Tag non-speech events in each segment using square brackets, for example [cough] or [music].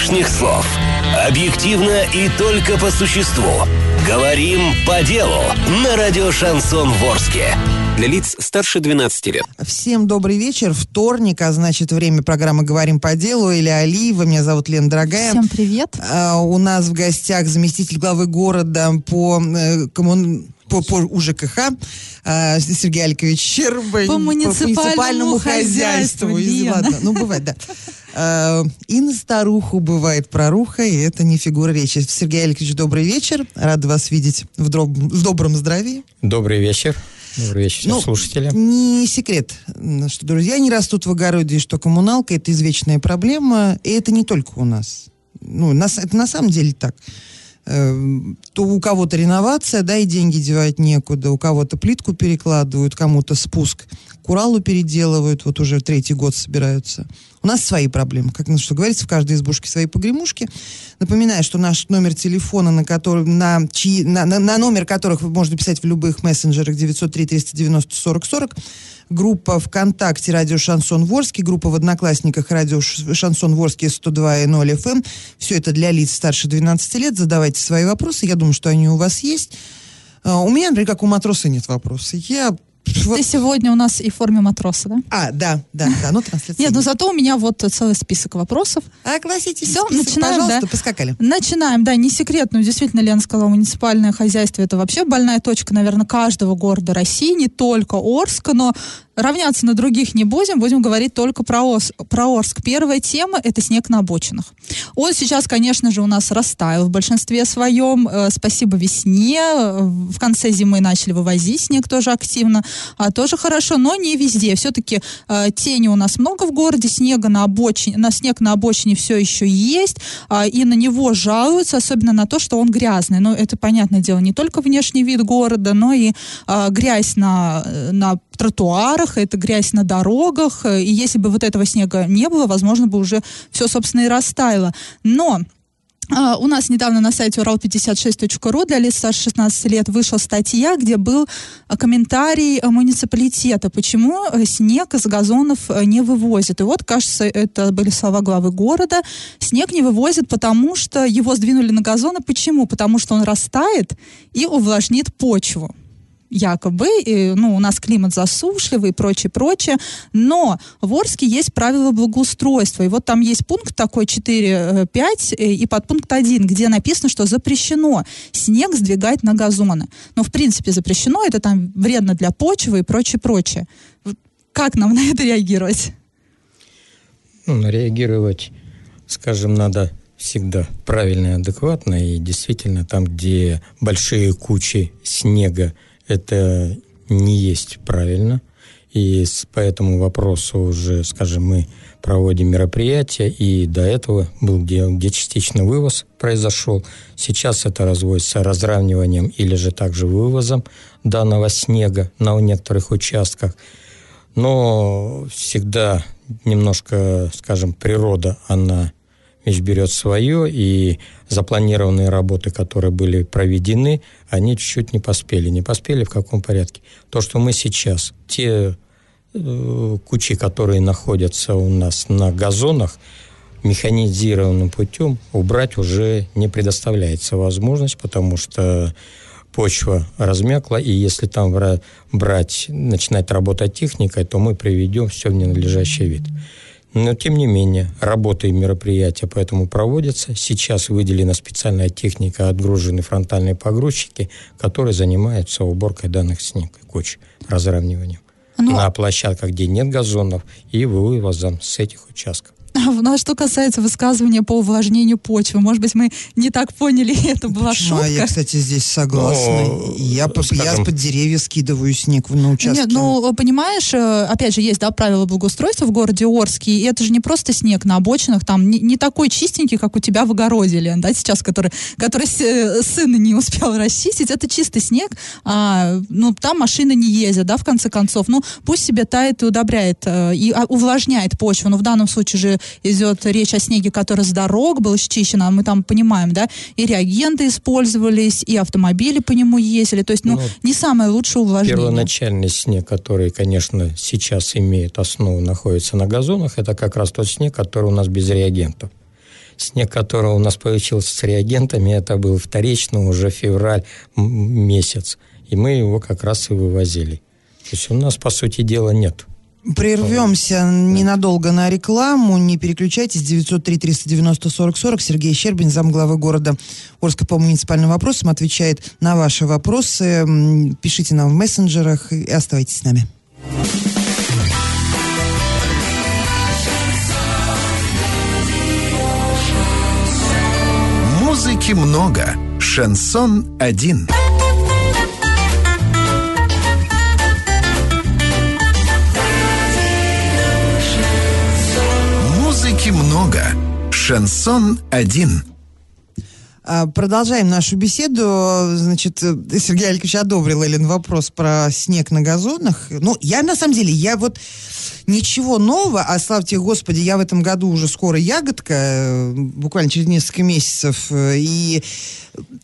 лишних слов. Объективно и только по существу. Говорим по делу на радио «Шансон Ворске». Для лиц старше 12 лет. Всем добрый вечер. Вторник, а значит, время программы «Говорим по делу». Или Алиева. Меня зовут Лена Дорогая. Всем привет. А, у нас в гостях заместитель главы города по э, коммун по, по УЖКХ а, Сергей Алькович Щербань. По муниципальному, хозяйству. Лена. Ладно, ну бывает, да. А, и на старуху бывает проруха, и это не фигура речи. Сергей Алькович, добрый вечер. Рада вас видеть в, дроб, в добром здравии. Добрый вечер. Добрый вечер ну, слушателям. Не секрет, что друзья не растут в огороде, что коммуналка – это извечная проблема, и это не только у нас. Ну, нас, это на самом деле так. Эм, то у кого-то реновация, да, и деньги девать некуда, у кого-то плитку перекладывают, кому-то спуск к Уралу переделывают, вот уже третий год собираются. У нас свои проблемы, как ну, что говорится, в каждой избушке свои погремушки. Напоминаю, что наш номер телефона, на, который, на, чьи, на, на, на номер которых вы можете писать в любых мессенджерах 903 390 40 40, группа ВКонтакте «Радио Шансон Ворске», группа в Одноклассниках «Радио Шансон Ворске» 102.0 FM. Все это для лиц старше 12 лет. Задавайте свои вопросы. Я думаю, что они у вас есть. А, у меня, например, как у матроса нет вопросов. Я ты сегодня у нас и в форме матроса, да? А, да, да, да, ну трансляция. Нет, но зато у меня вот целый список вопросов. А, классический Все, список, начинаем, пожалуйста, да. поскакали. Начинаем, да, не секрет, но действительно, Лена сказала, муниципальное хозяйство это вообще больная точка, наверное, каждого города России, не только Орска, но равняться на других не будем, будем говорить только про, Ос, про Орск. Первая тема – это снег на обочинах. Он сейчас, конечно же, у нас растаял в большинстве своем. Э, спасибо весне. В конце зимы начали вывозить снег тоже активно. А, тоже хорошо, но не везде. Все-таки э, тени у нас много в городе, снега на обочине, на снег на обочине все еще есть, э, и на него жалуются, особенно на то, что он грязный. Но это, понятное дело, не только внешний вид города, но и э, грязь на, на тротуарах, это грязь на дорогах, э, и если бы вот этого снега не было, возможно бы уже все, собственно, и растаяло. Но Uh, у нас недавно на сайте урал56.ру для лиц старше 16 лет вышла статья, где был комментарий муниципалитета, почему э, снег из газонов э, не вывозит. И вот, кажется, это были слова главы города. Снег не вывозит, потому что его сдвинули на газоны. Почему? Потому что он растает и увлажнит почву якобы, и, ну, у нас климат засушливый и прочее, прочее, но в Орске есть правила благоустройства, и вот там есть пункт такой 4-5 э, и подпункт 1, где написано, что запрещено снег сдвигать на газоны. Но, в принципе, запрещено, это там вредно для почвы и прочее, прочее. Как нам [laughs] на это реагировать? Ну, реагировать, скажем, надо всегда правильно и адекватно, и действительно там, где большие кучи снега это не есть правильно. И по этому вопросу уже, скажем, мы проводим мероприятия, и до этого был где, где частично вывоз произошел. Сейчас это разводится разравниванием или же также вывозом данного снега на некоторых участках. Но всегда немножко, скажем, природа, она вещь берет свое, и запланированные работы, которые были проведены, они чуть-чуть не поспели. Не поспели в каком порядке? То, что мы сейчас, те э, кучи, которые находятся у нас на газонах, механизированным путем убрать уже не предоставляется возможность, потому что почва размякла, и если там брать, начинать работать техникой, то мы приведем все в ненадлежащий вид. Но, тем не менее, работы и мероприятия поэтому проводятся. Сейчас выделена специальная техника, отгружены фронтальные погрузчики, которые занимаются уборкой данных снег и коч, разравниванием. Ну, на площадках, где нет газонов, и вывозом с этих участков. [laughs] Ну, а что касается высказывания по увлажнению почвы, может быть, мы не так поняли, [laughs] это была Почему? шутка. А я, кстати, здесь согласна. Но, я, по, скажем... я под деревья скидываю снег на участке. Нет, ну, понимаешь, э, опять же, есть, да, правила благоустройства в городе Орске, и это же не просто снег на обочинах, там не, не такой чистенький, как у тебя в огороде, Лен, да, сейчас, который, который э, сын не успел [laughs] расчистить, это чистый снег, а, ну, там машины не ездят, да, в конце концов, ну, пусть себе тает и удобряет, э, и а, увлажняет почву, но в данном случае же идет речь о снеге, который с дорог был счищен, а мы там понимаем, да, и реагенты использовались, и автомобили по нему ездили, то есть, ну, ну не самое лучшее увлажнение. Первоначальный снег, который, конечно, сейчас имеет основу, находится на газонах, это как раз тот снег, который у нас без реагентов. снег, который у нас получился с реагентами, это был вторично уже февраль месяц. И мы его как раз и вывозили. То есть у нас, по сути дела, нет. Прервемся ненадолго на рекламу. Не переключайтесь. 903-390-4040. Сергей Щербин, замглавы города Орска по муниципальным вопросам, отвечает на ваши вопросы. Пишите нам в мессенджерах и оставайтесь с нами. Музыки много. Шансон один. Музыки много. Шансон один. А, продолжаем нашу беседу. Значит, Сергей Алькович одобрил, Эллен, вопрос про снег на газонах. Ну, я, на самом деле, я вот ничего нового, а славьте Господи, я в этом году уже скоро ягодка, э, буквально через несколько месяцев, э, и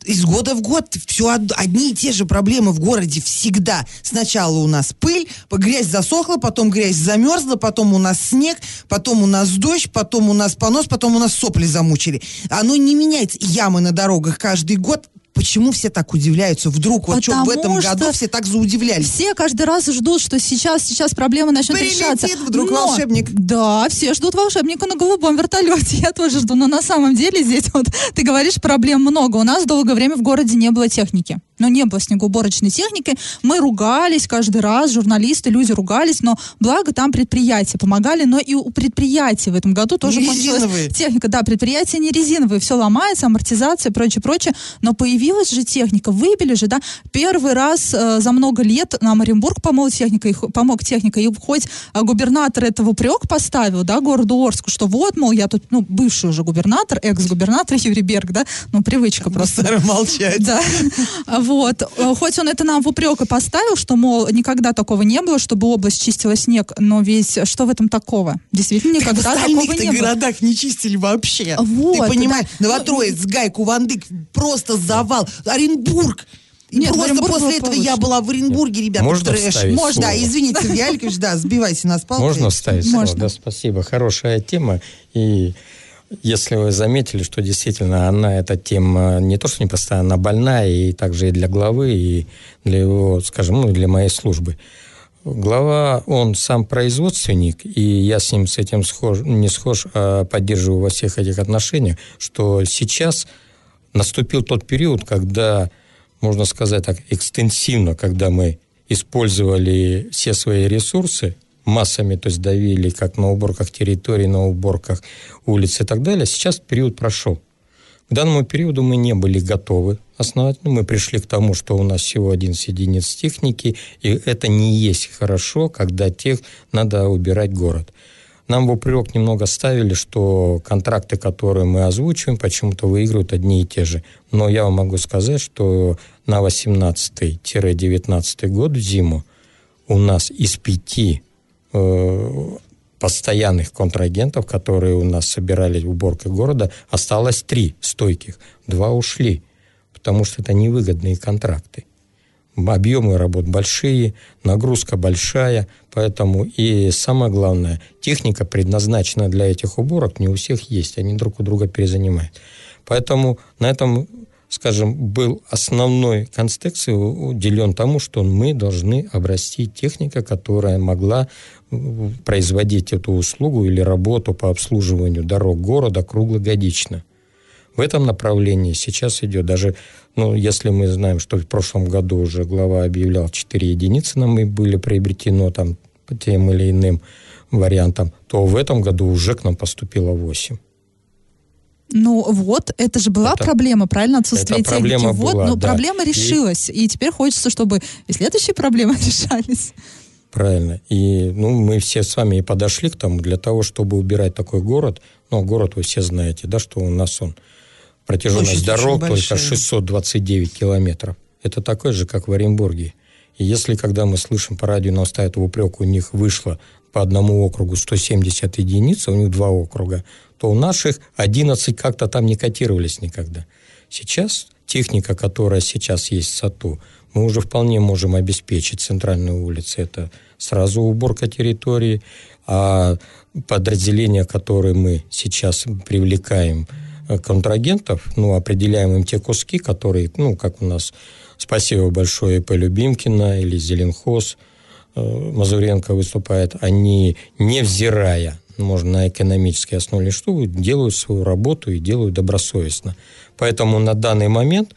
из года в год все одни и те же проблемы в городе всегда. Сначала у нас пыль, грязь засохла, потом грязь замерзла, потом у нас снег, потом у нас дождь, потом у нас понос, потом у нас сопли замучили. Оно не меняется. Ямы на дорогах каждый год почему все так удивляются? Вдруг вот что в этом году все так заудивлялись? Все каждый раз ждут, что сейчас, сейчас проблема начнет Прилетит решаться. вдруг но, волшебник. Да, все ждут волшебника на голубом вертолете. Я тоже жду. Но на самом деле здесь вот ты говоришь, проблем много. У нас долгое время в городе не было техники но не было снегоуборочной техники. Мы ругались каждый раз, журналисты, люди ругались, но благо там предприятия помогали, но и у предприятий в этом году тоже не кончилась техника. Да, предприятия не резиновые, все ломается, амортизация, прочее, прочее, но появилась же техника, выбили же, да, первый раз э, за много лет нам Оренбург помог техника, и, помог техника, и хоть э, губернатор этого упрек поставил, да, городу Орску, что вот, мол, я тут, ну, бывший уже губернатор, экс-губернатор [laughs] Юрий Берг, да, ну, привычка просто. молчать. Да. Вот. Э, хоть он это нам в упрек и поставил, что, мол, никогда такого не было, чтобы область чистила снег, но ведь что в этом такого? Действительно, никогда так такого не было. городах не чистили вообще. Вот, Ты понимаешь. Новотроиц, Гай, Кувандык, просто завал. Оренбург. Нет, Просто после этого получше. я была в Оренбурге, ребята, Можно трэш. Можно, да, извините, [laughs] Сергей Алькович, да, сбивайте нас палкой. Можно вставить Можно. слово? Да, спасибо. Хорошая тема. И если вы заметили, что действительно она, эта тема не то, что не простая, она больная, и также и для главы, и для его, скажем, ну, для моей службы. Глава, он сам производственник, и я с ним с этим схож, не схож, а поддерживаю во всех этих отношениях, что сейчас наступил тот период, когда, можно сказать так, экстенсивно, когда мы использовали все свои ресурсы, массами, то есть давили как на уборках территорий, на уборках улиц и так далее. Сейчас период прошел. К данному периоду мы не были готовы основательно. Мы пришли к тому, что у нас всего 11 единиц техники, и это не есть хорошо, когда тех надо убирать город. Нам в упрек немного ставили, что контракты, которые мы озвучиваем, почему-то выигрывают одни и те же. Но я вам могу сказать, что на 18-19 год, в зиму, у нас из пяти Э, постоянных контрагентов, которые у нас собирали уборкой города, осталось три стойких. Два ушли, потому что это невыгодные контракты. Объемы работ большие, нагрузка большая, поэтому и самое главное, техника предназначена для этих уборок не у всех есть, они друг у друга перезанимают. Поэтому на этом скажем, был основной контекст уделен тому, что мы должны обрасти техника, которая могла производить эту услугу или работу по обслуживанию дорог города круглогодично. В этом направлении сейчас идет даже, ну, если мы знаем, что в прошлом году уже глава объявлял 4 единицы нам и были приобретено там по тем или иным вариантам, то в этом году уже к нам поступило 8. Ну вот, это же была это, проблема, правильно, отсутствие это техники. Проблема вот, была, но да. проблема решилась, и... и теперь хочется, чтобы и следующие проблемы [laughs] решались. Правильно. И ну, мы все с вами и подошли к тому, для того, чтобы убирать такой город, ну, город вы все знаете, да, что у нас он, протяженность Площадь дорог только 629 километров. Это такой же, как в Оренбурге. И если, когда мы слышим по радио, нам ставят в упрек, у них вышло по одному округу 170 единиц, а у них два округа, то у наших 11 как-то там не котировались никогда. Сейчас техника, которая сейчас есть в САТУ, мы уже вполне можем обеспечить центральную улицу. Это сразу уборка территории, а подразделения, которые мы сейчас привлекаем контрагентов, ну, определяем им те куски, которые, ну, как у нас, спасибо большое по Любимкина или Зеленхоз, э, Мазуренко выступает, они, невзирая можно на экономической основе, что делают свою работу и делают добросовестно. Поэтому на данный момент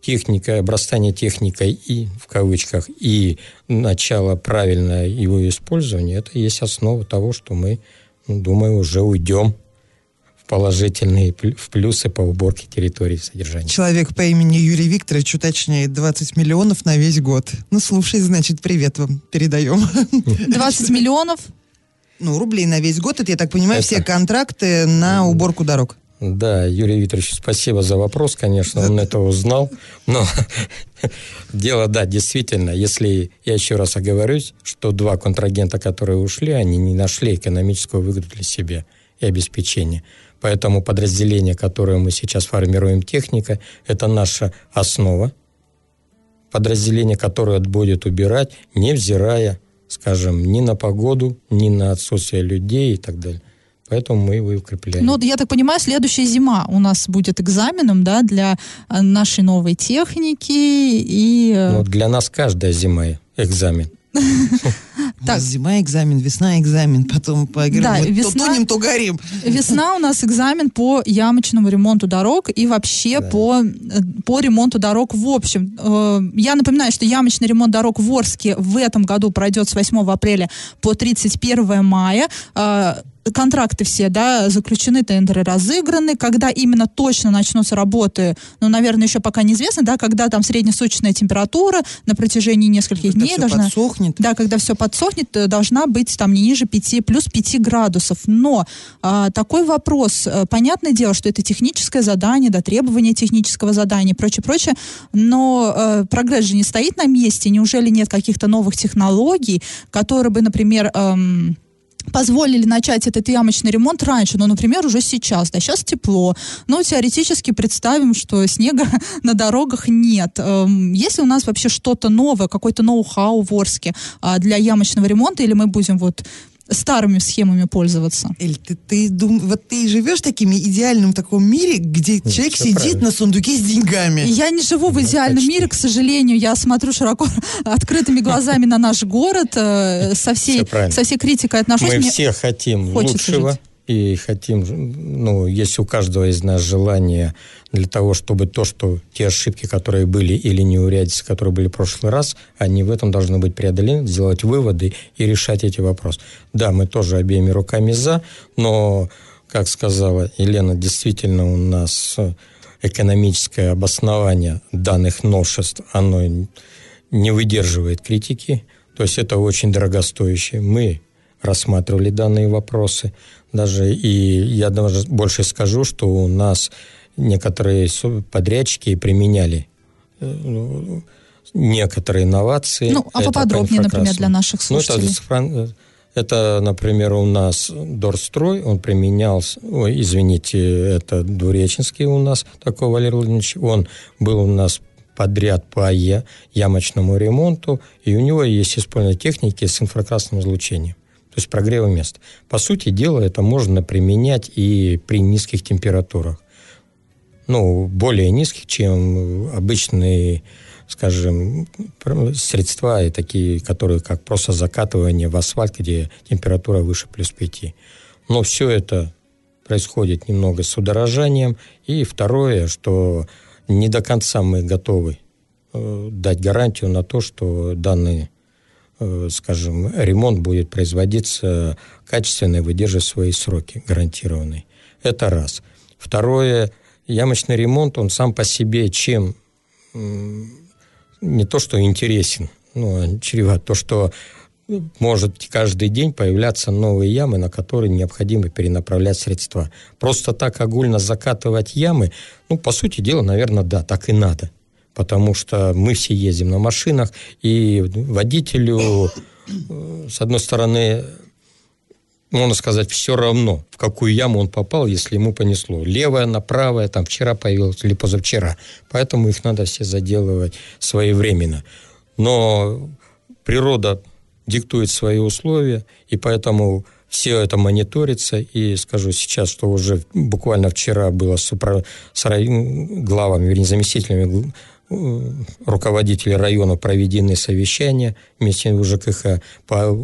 техника, обрастание техникой и, в кавычках, и начало правильного его использования, это есть основа того, что мы, ну, думаю, уже уйдем в положительные, в плюсы по уборке территории содержания. Человек по имени Юрий Викторович уточняет 20 миллионов на весь год. Ну, слушай, значит, привет вам передаем. [laughs] 20 миллионов? Ну, рублей на весь год, это, я так понимаю, это... все контракты на уборку дорог. Да, Юрий Викторович, спасибо за вопрос, конечно, он это узнал. Но [laughs] дело, да, действительно, если я еще раз оговорюсь, что два контрагента, которые ушли, они не нашли экономическую выгоду для себя и обеспечения. Поэтому подразделение, которое мы сейчас формируем, техника, это наша основа. Подразделение, которое будет убирать, невзирая, скажем, ни на погоду, ни на отсутствие людей и так далее. Поэтому мы его и укрепляем. Ну, я так понимаю, следующая зима у нас будет экзаменом, да, для э, нашей новой техники и... Э, ну, для нас каждая зима экзамен. [laughs] Так. Зима экзамен, весна экзамен, потом по да, мы весна, то тонем, то горим. Весна у нас экзамен по ямочному ремонту дорог и вообще да. по, э, по ремонту дорог в общем. Я напоминаю, что ямочный ремонт дорог в Орске в этом году пройдет с 8 апреля по 31 мая контракты все, да, заключены, тендеры разыграны, когда именно точно начнутся работы, ну, наверное, еще пока неизвестно, да, когда там среднесуточная температура на протяжении нескольких когда дней должна... подсохнет. Да, когда все подсохнет, э, должна быть там не ниже 5, плюс 5 градусов. Но а, такой вопрос, э, понятное дело, что это техническое задание, да, требования технического задания и прочее, прочее, но э, прогресс же не стоит на месте, неужели нет каких-то новых технологий, которые бы, например, эм, позволили начать этот ямочный ремонт раньше, ну, например, уже сейчас, да, сейчас тепло, но теоретически представим, что снега [laughs] на дорогах нет. Эм, есть ли у нас вообще что-то новое, какой-то ноу-хау в Орске а, для ямочного ремонта, или мы будем вот старыми схемами пользоваться. Эль, ты, ты, дум, вот ты живешь таким идеальном таком мире, где Нет, человек сидит правильно. на сундуке с деньгами. Я не живу в идеальном почти. мире, к сожалению. Я смотрю широко [laughs] открытыми глазами на наш город, э, со всей, со всей критикой отношусь. Мы все хотим лучшего. И хотим, ну, есть у каждого из нас желание для того, чтобы то, что те ошибки, которые были, или неурядицы, которые были в прошлый раз, они в этом должны быть преодолены, сделать выводы и решать эти вопросы. Да, мы тоже обеими руками за, но, как сказала Елена, действительно у нас экономическое обоснование данных новшеств, оно не выдерживает критики, то есть это очень дорогостоящее. Мы рассматривали данные вопросы, даже и я даже больше скажу, что у нас некоторые подрядчики применяли э, ну, некоторые инновации. Ну, а поподробнее, например, для наших слушателей. Ну, это, это, например, у нас Дорстрой, он применял, ой, извините, это Двуреченский у нас, такой Валерий Владимирович, он был у нас подряд по е, ямочному ремонту, и у него есть использование техники с инфракрасным излучением то есть прогрева места. По сути дела, это можно применять и при низких температурах ну, более низких, чем обычные, скажем, средства, и такие, которые как просто закатывание в асфальт, где температура выше плюс 5. Но все это происходит немного с удорожанием. И второе, что не до конца мы готовы э, дать гарантию на то, что данный, э, скажем, ремонт будет производиться качественно и выдерживать свои сроки гарантированные. Это раз. Второе, ямочный ремонт, он сам по себе чем не то, что интересен, ну, а чреват, то, что может каждый день появляться новые ямы, на которые необходимо перенаправлять средства. Просто так огульно закатывать ямы, ну, по сути дела, наверное, да, так и надо. Потому что мы все ездим на машинах, и водителю, э, с одной стороны, можно сказать, все равно, в какую яму он попал, если ему понесло. Левая на правая, там вчера появилась или позавчера. Поэтому их надо все заделывать своевременно. Но природа диктует свои условия, и поэтому все это мониторится, и скажу сейчас, что уже буквально вчера было с, упра... с рай... главами, вернее, заместителями руководителей района проведены совещания с ЖКХ по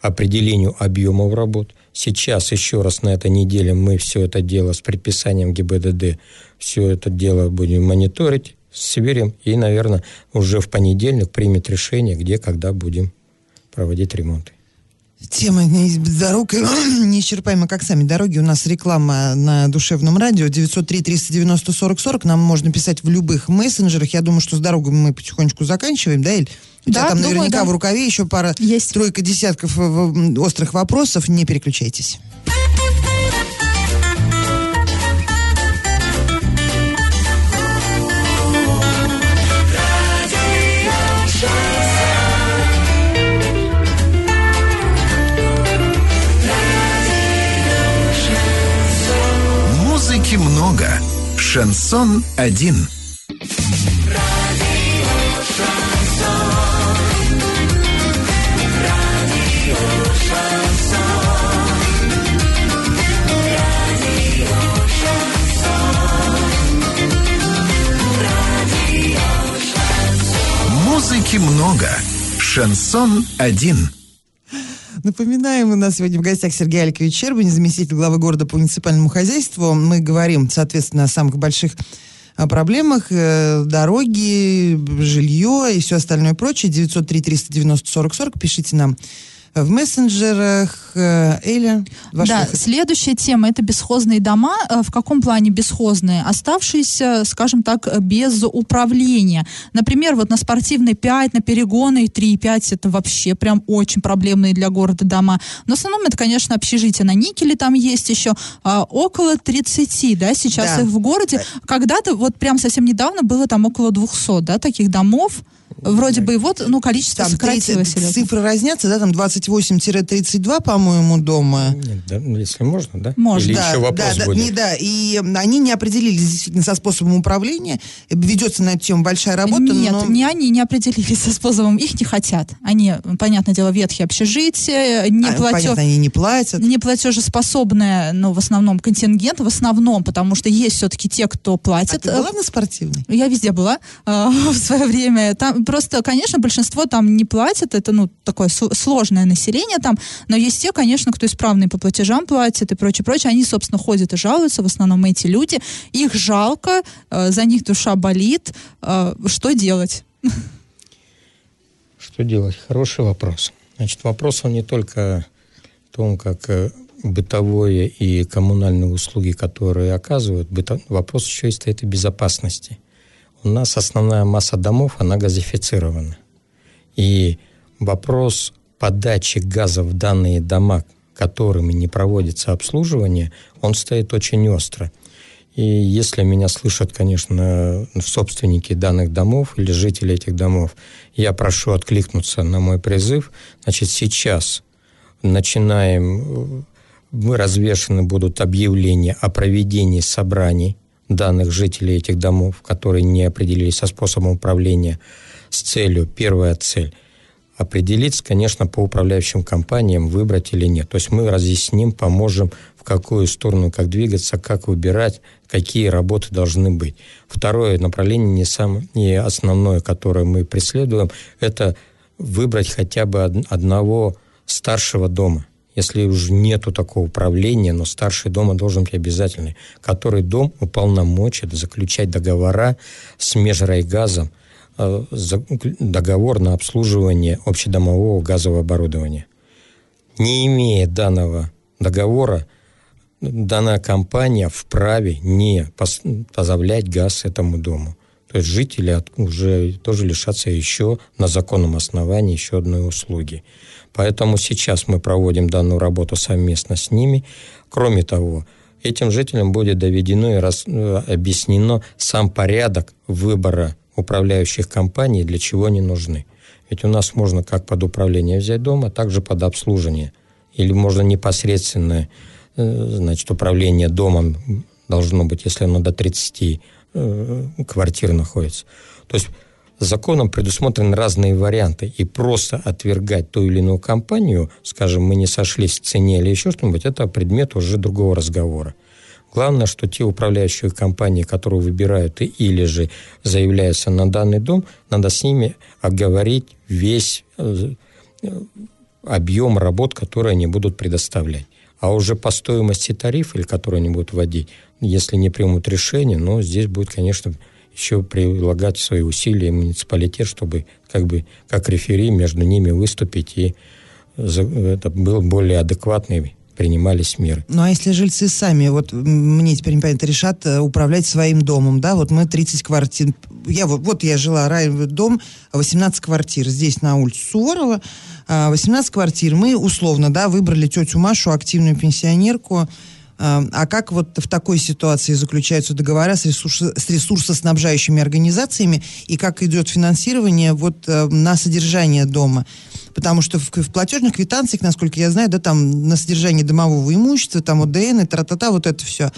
определению объемов работ. Сейчас еще раз на этой неделе мы все это дело с предписанием ГИБДД, все это дело будем мониторить, сверим и, наверное, уже в понедельник примет решение, где, когда будем проводить ремонты. Тема дорог [clears throat] неисчерпаема, как сами дороги. У нас реклама на душевном радио 903-390-40-40. Нам можно писать в любых мессенджерах. Я думаю, что с дорогами мы потихонечку заканчиваем, да, Эль? У да, тебя там думаю, наверняка да. в рукаве еще пара, Есть. тройка десятков э, острых вопросов. Не переключайтесь. Шансон один. Музыки много. Шансон один. Напоминаем, у нас сегодня в гостях Сергей Аликович Щербин, заместитель главы города по муниципальному хозяйству. Мы говорим, соответственно, о самых больших а, проблемах, э, дороги, жилье и все остальное прочее. 903-390-40-40. Пишите нам в мессенджерах. Э, Эля, ваш да, следующая тема это бесхозные дома. Э, В каком плане бесхозные? Оставшиеся, скажем так, э, без управления. Например, вот на спортивной 5, на перегоны 3 и 5 это вообще прям очень проблемные для города дома. Но в основном это, конечно, общежитие на Никеле там есть еще. около 30, да, сейчас Да. их в городе. Когда-то, вот прям совсем недавно было там около 200, да, таких домов. Вроде бы и вот, ну, количество Там сократилось. 30 серьезно. цифры разнятся, да, там 28-32, по-моему, дома. Нет, да, ну, если можно, да? Можно. Или да, еще вопрос да, да, будет? не, да, и они не определились действительно со способом управления. Ведется на эту тему большая работа, Нет, но... не они не определились со способом, их не хотят. Они, понятное дело, ветхие общежития, не, А, платё- Понятно, они не платят. не платежеспособная, ну, в основном, контингент, в основном, потому что есть все-таки те, кто А платит. ты была на спортивной? Я везде была э, [laughs] в свое время. Там просто, конечно, большинство там не платят. Это, ну, такое сл- сложное население там. Но есть те, конечно, кто исправные по платежам платит и прочее, прочее. Они, собственно, ходят и жалуются. В основном эти люди. Их жалко, э, за них душа болит. Э, что делать? Что делать? Хороший вопрос. Значит, вопрос он не только в том, как э, бытовые и коммунальные услуги, которые оказывают, быто- вопрос еще и стоит и безопасности. У нас основная масса домов, она газифицирована. И вопрос подачи газа в данные дома, которыми не проводится обслуживание, он стоит очень остро. И если меня слышат, конечно, собственники данных домов или жители этих домов, я прошу откликнуться на мой призыв. Значит, сейчас начинаем, э, мы развешаны будут объявления о проведении собраний данных жителей этих домов, которые не определились со способом управления, с целью, первая цель, определиться, конечно, по управляющим компаниям, выбрать или нет. То есть мы разъясним, поможем, в какую сторону, как двигаться, как выбирать, какие работы должны быть. Второе направление, не, сам, не основное, которое мы преследуем, это выбрать хотя бы од- одного старшего дома. Если уже нету такого управления, но старший дома должен быть обязательный, который дом уполномочит заключать договора с межрайгазом, э, договор на обслуживание общедомового газового оборудования. Не имея данного договора, данная компания вправе не пос- поставлять газ этому дому. То есть жители уже тоже лишатся еще на законном основании еще одной услуги. Поэтому сейчас мы проводим данную работу совместно с ними. Кроме того, этим жителям будет доведено и рас- э, объяснено сам порядок выбора управляющих компаний, для чего они нужны. Ведь у нас можно как под управление взять дома, так же под обслуживание. Или можно непосредственно, э, значит, управление домом должно быть, если оно до 30 э, квартир находится. То есть законом предусмотрены разные варианты, и просто отвергать ту или иную компанию, скажем, мы не сошлись в цене или еще что-нибудь, это предмет уже другого разговора. Главное, что те управляющие компании, которые выбирают или же заявляются на данный дом, надо с ними оговорить весь э, объем работ, которые они будут предоставлять. А уже по стоимости тарифа, или которые они будут вводить, если не примут решение, но здесь будет, конечно, еще прилагать свои усилия муниципалитет, чтобы как бы как рефери между ними выступить и это был более адекватный принимались меры. Ну а если жильцы сами, вот мне теперь непонятно, решат э, управлять своим домом, да, вот мы 30 квартир, я вот, вот я жила, рай, дом, 18 квартир, здесь на улице Суворова, 18 а, квартир, мы условно, да, выбрали тетю Машу, активную пенсионерку, а, а как вот в такой ситуации заключаются договора с, ресурс, с ресурсоснабжающими организациями и как идет финансирование вот э, на содержание дома? Потому что в, в платежных квитанциях, насколько я знаю, да, там на содержание домового имущества, там ОДН и тра-та-та, вот это все.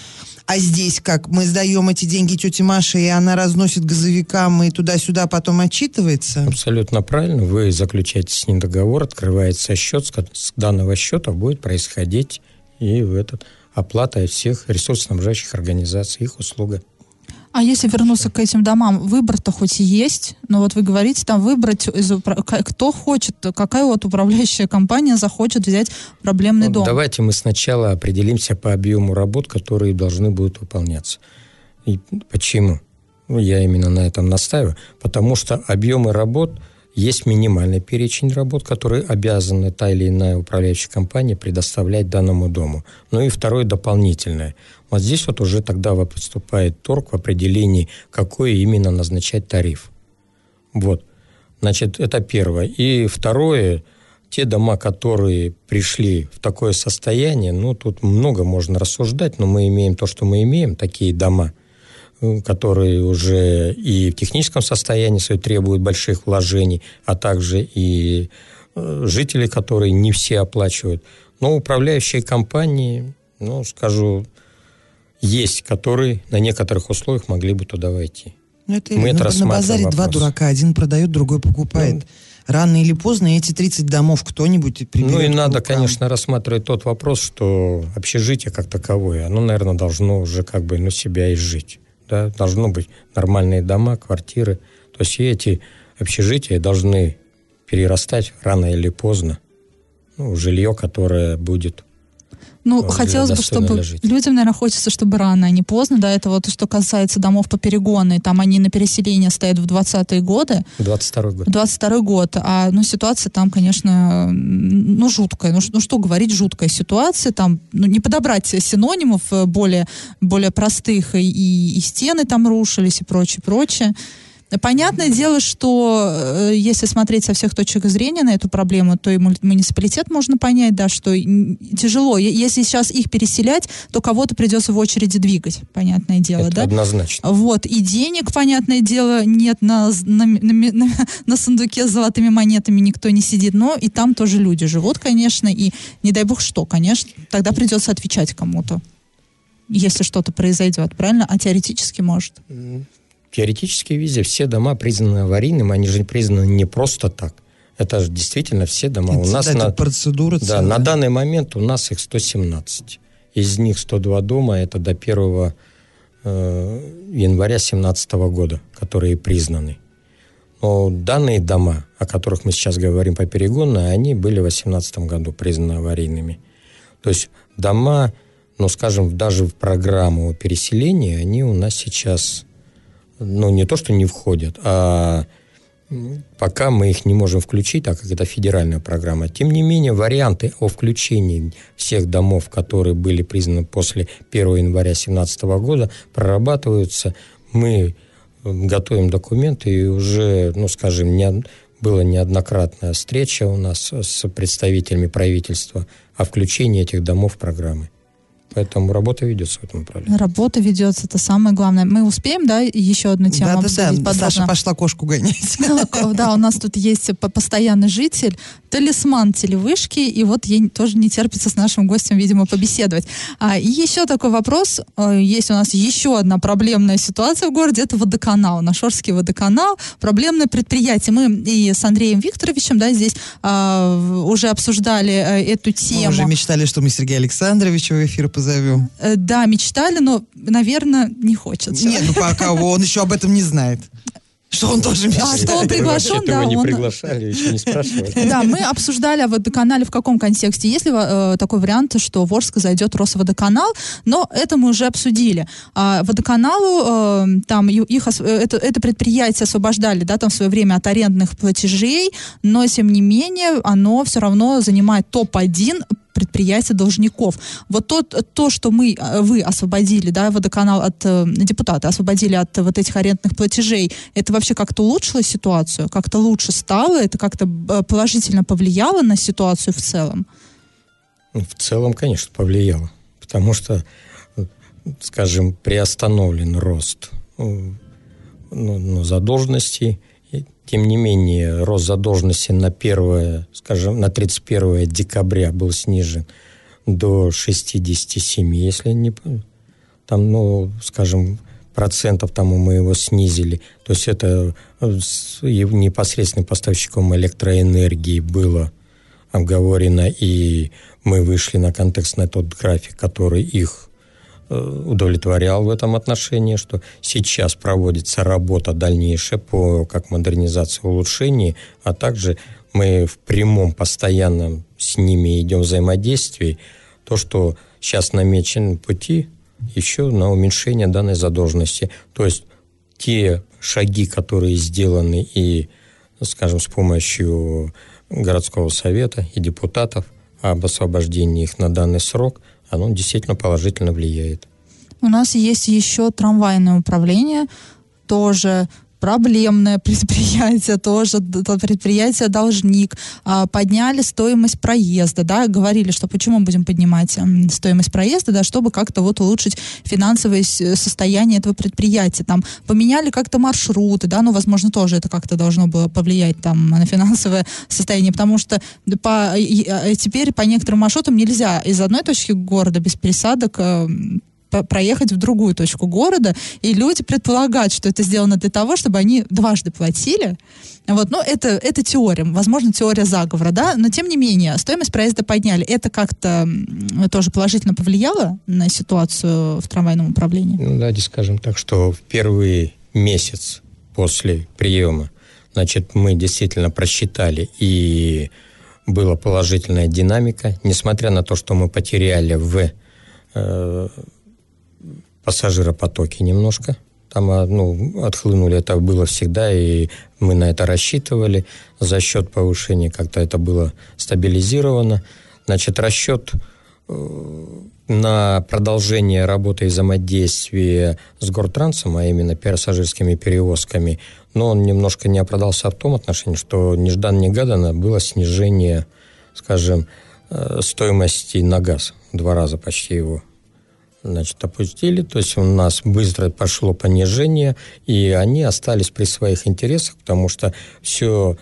А здесь как? Мы сдаем эти деньги тете Маше, и она разносит газовикам и туда-сюда потом отчитывается? Абсолютно правильно. Вы заключаете с ним договор, открывается счет, с данного счета будет происходить и в этот оплата всех ресурсоснабжающих организаций, их услуга. А если вернуться к этим домам, выбор-то хоть и есть, но вот вы говорите, там выбрать, из, кто хочет, какая вот управляющая компания захочет взять проблемный ну, дом. Давайте мы сначала определимся по объему работ, которые должны будут выполняться. И почему? Ну, я именно на этом настаиваю. Потому что объемы работ – есть минимальный перечень работ, которые обязаны та или иная управляющая компания предоставлять данному дому. Ну и второе дополнительное. Вот здесь вот уже тогда поступает торг в определении, какой именно назначать тариф. Вот. Значит, это первое. И второе, те дома, которые пришли в такое состояние, ну, тут много можно рассуждать, но мы имеем то, что мы имеем, такие дома – которые уже и в техническом состоянии свои требуют больших вложений, а также и э, жители, которые не все оплачивают. Но управляющие компании, ну, скажу, есть, которые на некоторых условиях могли бы туда войти. Ну, это, Мы это на, на базаре вопрос. два дурака, один продает, другой покупает. Ну, Рано или поздно эти 30 домов кто-нибудь приберет. Ну и надо, конечно, рассматривать тот вопрос, что общежитие как таковое, оно, наверное, должно уже как бы ну, себя изжить да, должны быть нормальные дома, квартиры. То есть и эти общежития должны перерастать рано или поздно ну, жилье, которое будет ну, хотелось бы, чтобы людям, наверное, хочется, чтобы рано, а не поздно. Да, это вот что касается домов по перегонной. Там они на переселение стоят в 20-е годы. 22 год. 22 год. А, ну, ситуация там, конечно, ну, жуткая. Ну, ну что говорить, жуткая ситуация. Там, ну, не подобрать синонимов э, более, более простых. И, и стены там рушились и прочее, прочее. Понятное дело, что э, если смотреть со всех точек зрения на эту проблему, то и муниципалитет можно понять, да, что тяжело. Если сейчас их переселять, то кого-то придется в очереди двигать, понятное дело, Это да? однозначно. Вот. И денег, понятное дело, нет на, на, [laughs] на, на сундуке с золотыми монетами никто не сидит, но и там тоже люди живут, конечно, и не дай бог что, конечно, тогда придется отвечать кому-то если что-то произойдет, правильно? А теоретически может теоретически везде все дома признаны аварийными, они же признаны не просто так. Это же действительно все дома. Это, у нас это на, процедура Да, на данный момент у нас их 117. Из них 102 дома это до 1 э, января 2017 года, которые признаны. Но данные дома, о которых мы сейчас говорим по перегонной, они были в 2018 году признаны аварийными. То есть дома, ну, скажем, даже в программу переселения, они у нас сейчас ну, не то, что не входят, а пока мы их не можем включить, так как это федеральная программа. Тем не менее, варианты о включении всех домов, которые были признаны после 1 января 2017 года, прорабатываются. Мы готовим документы, и уже, ну, скажем, не, была неоднократная встреча у нас с представителями правительства о включении этих домов в программы. Поэтому работа ведется в этом направлении. Работа ведется, это самое главное. Мы успеем, да, еще одну тему Да, да, обсудить да. подробно? Саша пошла кошку гонять. Да, у нас тут есть по- постоянный житель, талисман телевышки, и вот ей тоже не терпится с нашим гостем, видимо, побеседовать. А, и еще такой вопрос. Э, Есть у нас еще одна проблемная ситуация в городе, это водоканал, наш Орский водоканал, проблемное предприятие. Мы и с Андреем Викторовичем, да, здесь а, уже обсуждали э, эту Мы тему. уже мечтали, что мы Сергея Александровича в эфир позовем. Э, Да, мечтали, но, наверное, не хочется. Нет, ну пока [laughs] он еще об этом не знает. Что он тоже А мечтает. что он приглашен, да, его не он- приглашали, еще не спрашивали. Да, мы обсуждали о водоканале в каком контексте. Есть ли э, такой вариант, что в Орск зайдет Росводоканал, но это мы уже обсудили. А водоканалу, э, там, их, э, это, это предприятие освобождали, да, там в свое время от арендных платежей, но, тем не менее, оно все равно занимает топ-1 предприятия должников. Вот тот, то, что мы, э, вы освободили, да, водоканал от, э, депутаты освободили от вот этих арендных платежей, это вообще как-то улучшило ситуацию? Как-то лучше стало? Это как-то э, положительно повлияло на ситуацию в целом? Ну, В целом, конечно, повлияло. Потому что, скажем, приостановлен рост ну, ну, задолженностей. Тем не менее, рост задолженности на первое, скажем, на 31 декабря был снижен до 67, если не... Там, ну, скажем, процентов тому мы его снизили. То есть это э, непосредственным поставщиком электроэнергии было обговорено, и мы вышли на контекст на тот график, который их удовлетворял в этом отношении, что сейчас проводится работа дальнейшая по как модернизации улучшений, а также мы в прямом постоянном с ними идем взаимодействии, то, что сейчас намечены пути еще на уменьшение данной задолженности. То есть те шаги, которые сделаны и, скажем, с помощью городского совета и депутатов об освобождении их на данный срок, оно действительно положительно влияет. У нас есть еще трамвайное управление, тоже проблемное предприятие, тоже д- д- предприятие должник. А, Подняли стоимость проезда, да, говорили, что почему будем поднимать стоимость проезда, да, чтобы как-то вот улучшить финансовое состояние этого предприятия. Там поменяли как-то маршруты, да, ну, возможно, тоже это как-то должно было повлиять там на финансовое состояние, потому что по, и- теперь по некоторым маршрутам нельзя из одной точки города без пересадок по- проехать в другую точку города, и люди предполагают, что это сделано для того, чтобы они дважды платили. Вот, ну, это, это теория, возможно, теория заговора, да, но тем не менее, стоимость проезда подняли. Это как-то тоже положительно повлияло на ситуацию в трамвайном управлении? Ну, давайте скажем так, что в первый месяц после приема, значит, мы действительно просчитали, и была положительная динамика, несмотря на то, что мы потеряли в э, пассажиропотоке немножко. Там а, ну, отхлынули, это было всегда, и мы на это рассчитывали. За счет повышения как-то это было стабилизировано. Значит, расчет э, на продолжение работы и взаимодействия с Гортрансом, а именно пассажирскими перевозками, но он немножко не оправдался в том отношении, что нежданно-негаданно было снижение, скажем, э, стоимости на газ. Два раза почти его значит, опустили, то есть у нас быстро пошло понижение, и они остались при своих интересах, потому что все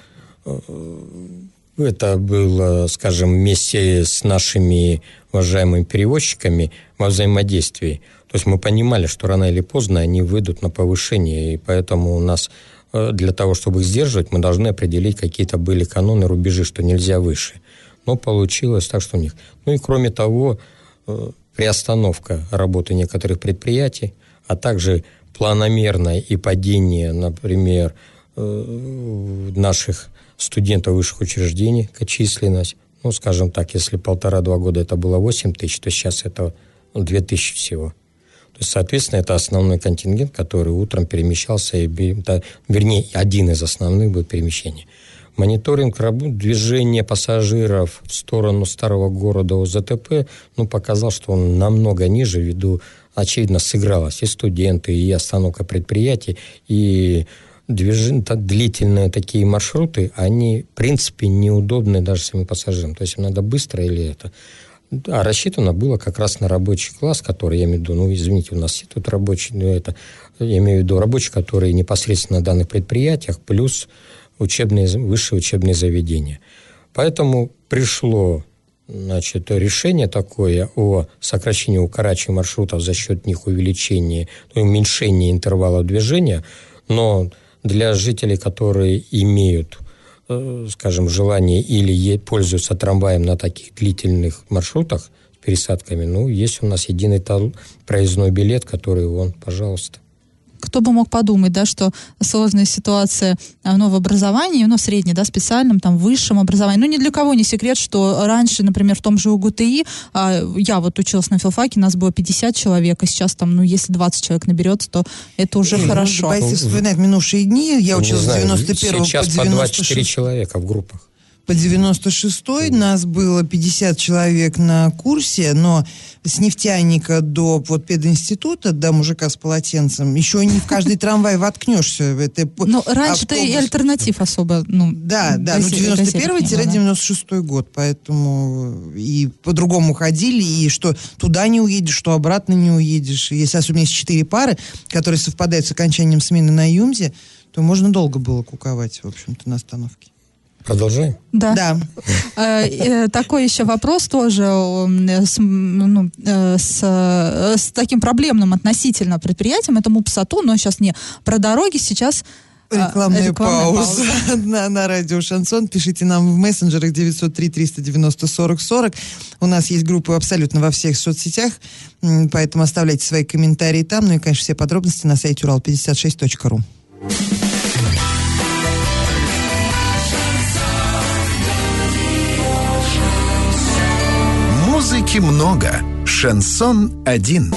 это было, скажем, вместе с нашими уважаемыми перевозчиками во взаимодействии. То есть мы понимали, что рано или поздно они выйдут на повышение, и поэтому у нас э, для того, чтобы их сдерживать, мы должны определить какие-то были каноны, рубежи, что нельзя выше. Но получилось так, что у них. Ну и кроме того, э, приостановка работы некоторых предприятий, а также планомерное и падение, например, э, наших студентов высших учреждений, численность. Ну, скажем так, если полтора-два года это было 8 тысяч, то сейчас это 2 тысячи всего. То есть, соответственно, это основной контингент, который утром перемещался, и, вернее, один из основных был перемещение. Мониторинг работ, движения пассажиров в сторону старого города ОЗТП ну, показал, что он намного ниже, ввиду, очевидно, сыгралось и студенты, и остановка предприятий, и движ- та- длительные такие маршруты, они, в принципе, неудобны даже самим пассажирам. То есть им надо быстро или это. А рассчитано было как раз на рабочий класс, который, я имею в виду, ну, извините, у нас тут рабочий, но это, я имею в виду рабочий, который непосредственно на данных предприятиях, плюс учебные, высшие учебные заведения. Поэтому пришло значит, решение такое о сокращении, укорачивании маршрутов за счет них увеличения, ну, уменьшения интервала движения, но для жителей, которые имеют Э, скажем, желание или пользуются трамваем на таких длительных маршрутах с пересадками, ну, есть у нас единый проездной билет, который он, пожалуйста кто бы мог подумать, да, что сложная ситуация ну, в образовании, ну, в среднем, да, специальном, там, высшем образовании. Ну, ни для кого не секрет, что раньше, например, в том же УГТИ, а, я вот училась на филфаке, нас было 50 человек, а сейчас там, ну, если 20 человек наберется, то это уже ну, хорошо. Давайте вспоминать минувшие дни. Я училась с 91 по 96. Сейчас по 24 человека в группах по 96-й нас было 50 человек на курсе, но с нефтяника до вот пединститута, до мужика с полотенцем, еще не в каждый трамвай воткнешься. Это но раньше-то и альтернатив особо, ну... Да, да, ну 91-96 год, поэтому и по-другому ходили, и что туда не уедешь, что обратно не уедешь. Если особенно есть четыре пары, которые совпадают с окончанием смены на Юмзе, то можно долго было куковать, в общем-то, на остановке. Продолжаем? Да. да. Э, э, такой еще вопрос тоже с, ну, э, с, с таким проблемным относительно предприятием. Это МУПСАТУ, но сейчас не про дороги, сейчас Рекламная, Рекламная пауза, пауза. [laughs] на, на радио Шансон. Пишите нам в мессенджерах 903-390-4040. У нас есть группы абсолютно во всех соцсетях, поэтому оставляйте свои комментарии там. Ну и, конечно, все подробности на сайте урал56.ру. Музыки много. Шансон один.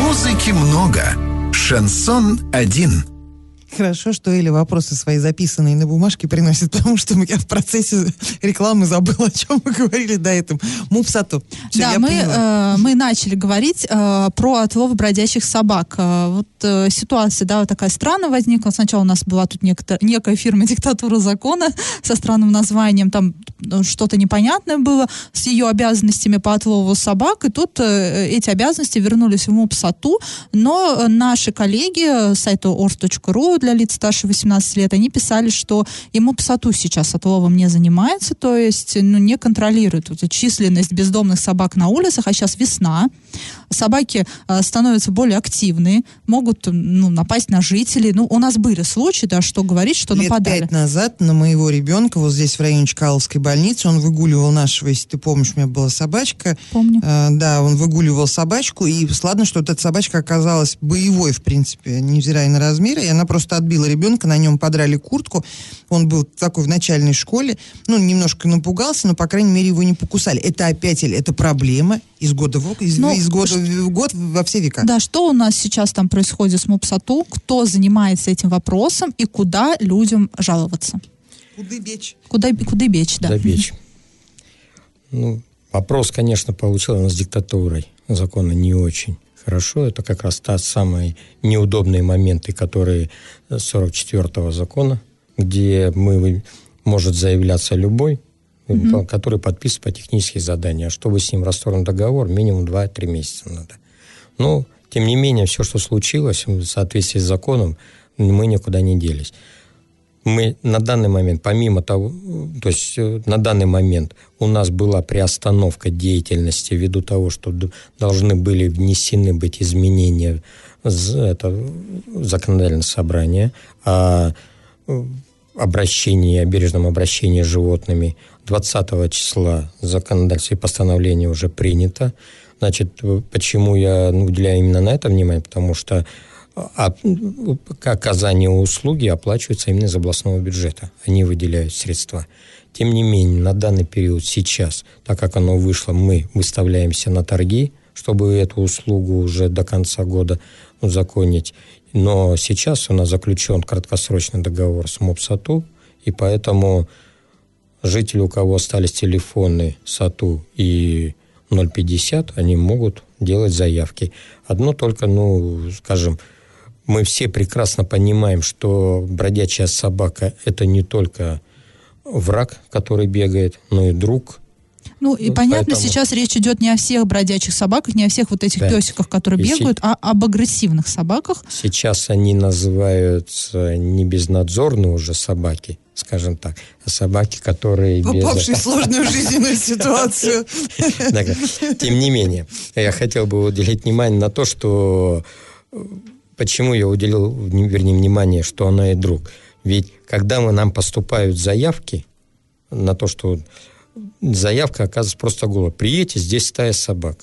Музыки много. Шансон один. Хорошо, что Эля вопросы свои записанные на бумажке приносит, [laughs] потому что я в процессе рекламы забыла, о чем мы говорили до этого. Мупсату. Все, да, мы, э, мы начали говорить э, про отлов бродячих собак. Э, вот э, ситуация, да, вот такая странная возникла. Сначала у нас была тут некто, некая фирма [laughs] «Диктатура закона» со странным названием. Там ну, что-то непонятное было с ее обязанностями по отлову собак. И тут э, эти обязанности вернулись в МУПСАТУ. Но наши коллеги с сайта ors.ru для лиц старше 18 лет, они писали, что ему псоту сейчас отловом не занимается, то есть ну, не контролирует вот, численность бездомных собак на улицах, а сейчас весна, собаки э, становятся более активные, могут ну, напасть на жителей. Ну, у нас были случаи, да, что говорить, что Лет нападали. пять назад на моего ребенка, вот здесь в районе Чкаловской больницы, он выгуливал нашего, если ты помнишь, у меня была собачка. Помню. Э, да, он выгуливал собачку, и сладно, что вот эта собачка оказалась боевой, в принципе, невзирая на размеры, и она просто отбила ребенка, на нем подрали куртку, он был такой в начальной школе, ну, немножко напугался, но, по крайней мере, его не покусали. Это опять, это проблема из года в год, из, ну, из года в год во все века. Да, что у нас сейчас там происходит с МУПСАТУ, кто занимается этим вопросом и куда людям жаловаться? Куда бечь? Куда, куда бечь, да. Куда бечь. Ну, вопрос, конечно, получил у нас диктатурой. Закона не очень хорошо. Это как раз та самые неудобные моменты, которые 44-го закона, где мы, может заявляться любой, mm-hmm. который подписывает по технические задания. Чтобы с ним расторгнуть договор, минимум 2-3 месяца надо. Но, тем не менее, все, что случилось в соответствии с законом, мы никуда не делись мы на данный момент, помимо того, то есть э, на данный момент у нас была приостановка деятельности ввиду того, что должны были внесены быть изменения это законодательное собрание о э, обращении, о бережном обращении с животными. 20 числа законодательство и постановление уже принято. Значит, почему я уделяю именно на это внимание? Потому что а оказание услуги оплачивается именно из областного бюджета. Они выделяют средства. Тем не менее, на данный период сейчас, так как оно вышло, мы выставляемся на торги, чтобы эту услугу уже до конца года узаконить. Но сейчас у нас заключен краткосрочный договор с МОПСАТУ, и поэтому жители, у кого остались телефоны САТУ и 050, они могут делать заявки. Одно только, ну, скажем, мы все прекрасно понимаем, что бродячая собака – это не только враг, который бегает, но и друг – ну, и вот понятно, поэтому... сейчас речь идет не о всех бродячих собаках, не о всех вот этих да. песиках, которые и бегают, се... а об агрессивных собаках. Сейчас они называются не безнадзорные уже собаки, скажем так, а собаки, которые... Попавшие без... в сложную жизненную ситуацию. Тем не менее, я хотел бы уделить внимание на то, что... Почему я уделил, вернее, внимание, что она и друг. Ведь когда мы, нам поступают заявки на то, что заявка оказывается просто голая. Приедете, здесь стая собак.